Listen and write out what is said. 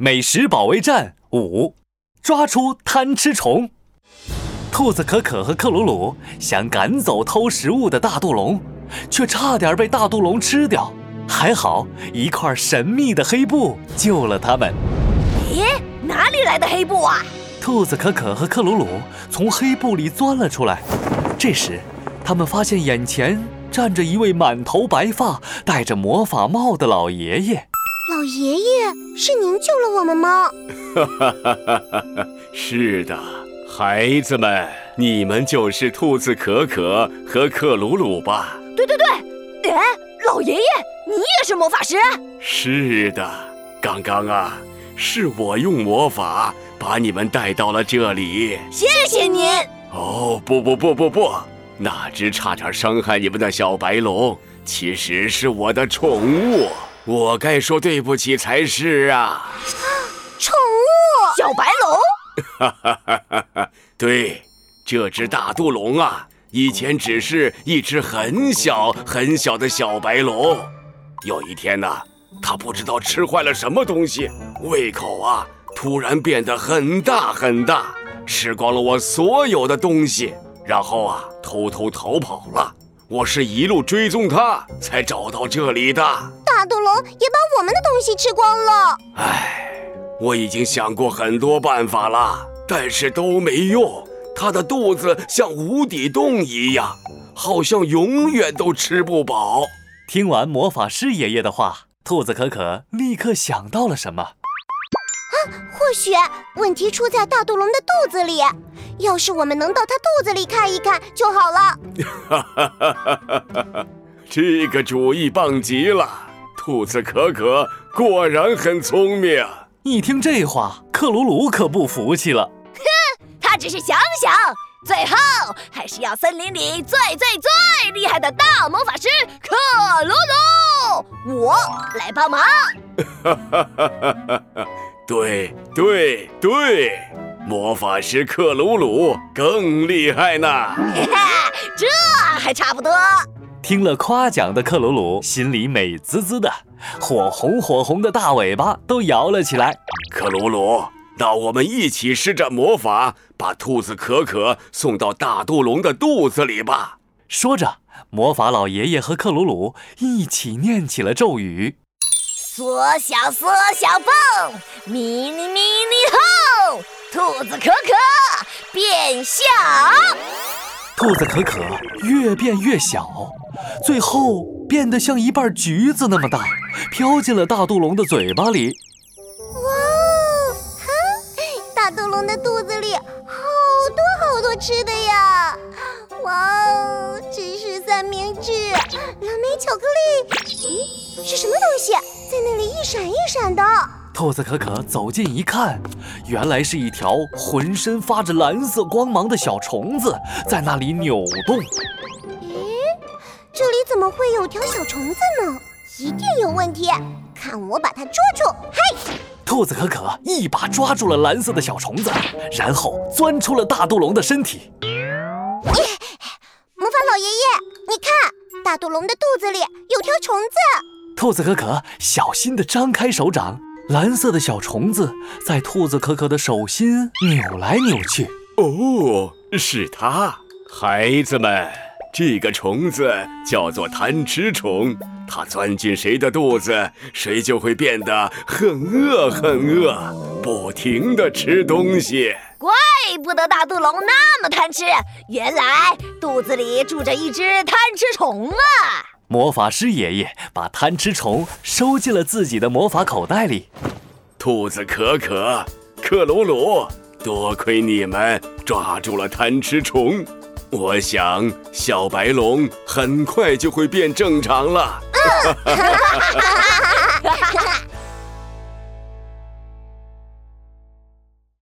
美食保卫战五，抓出贪吃虫。兔子可可和克鲁鲁想赶走偷食物的大肚龙，却差点被大肚龙吃掉。还好一块神秘的黑布救了他们。咦，哪里来的黑布啊？兔子可可和克鲁鲁从黑布里钻了出来。这时，他们发现眼前站着一位满头白发、戴着魔法帽的老爷爷。老爷爷，是您救了我们吗？哈哈哈哈哈！是的，孩子们，你们就是兔子可可和克鲁鲁吧？对对对，哎，老爷爷，你也是魔法师？是的，刚刚啊，是我用魔法把你们带到了这里。谢谢您。哦，不不不不不，那只差点伤害你们的小白龙，其实是我的宠物。我该说对不起才是啊！宠物小白龙，哈哈哈哈哈！对，这只大肚龙啊，以前只是一只很小很小的小白龙。有一天呢，它不知道吃坏了什么东西，胃口啊突然变得很大很大，吃光了我所有的东西，然后啊偷偷逃跑了。我是一路追踪它，才找到这里的。大肚龙也把我们的东西吃光了。唉，我已经想过很多办法了，但是都没用。它的肚子像无底洞一样，好像永远都吃不饱。听完魔法师爷爷的话，兔子可可立刻想到了什么。啊，或许问题出在大肚龙的肚子里。要是我们能到它肚子里看一看就好了。哈哈哈哈哈！这个主意棒极了，兔子可可果然很聪明。一听这话，克鲁鲁可不服气了。哼，他只是想想，最后还是要森林里最最最厉害的大魔法师克鲁鲁，我来帮忙。哈哈哈哈哈！对对对。魔法师克鲁鲁更厉害呢，这还差不多。听了夸奖的克鲁鲁心里美滋滋的，火红火红的大尾巴都摇了起来。克鲁鲁，那我们一起施展魔法，把兔子可可送到大肚龙的肚子里吧。说着，魔法老爷爷和克鲁鲁一起念起了咒语：缩小缩小蹦，迷你迷你吼。兔子可可变小，兔子可可越变越小，最后变得像一半橘子那么大，飘进了大肚龙的嘴巴里。哇哦，哈！大肚龙的肚子里好多好多吃的呀！哇哦，芝士三明治、蓝莓巧克力，咦，是什么东西在那里一闪一闪的？兔子可可走近一看，原来是一条浑身发着蓝色光芒的小虫子在那里扭动。怎么会有条小虫子呢？一定有问题！看我把它捉住！嘿，兔子可可一把抓住了蓝色的小虫子，然后钻出了大肚龙的身体。魔法老爷爷，你看，大肚龙的肚子里有条虫子。兔子可可小心地张开手掌。蓝色的小虫子在兔子可可的手心扭来扭去。哦，是它！孩子们，这个虫子叫做贪吃虫，它钻进谁的肚子，谁就会变得很饿很饿，不停地吃东西。怪不得大肚龙那么贪吃，原来肚子里住着一只贪吃虫啊！魔法师爷爷把贪吃虫收进了自己的魔法口袋里。兔子可可、克鲁鲁，多亏你们抓住了贪吃虫，我想小白龙很快就会变正常了。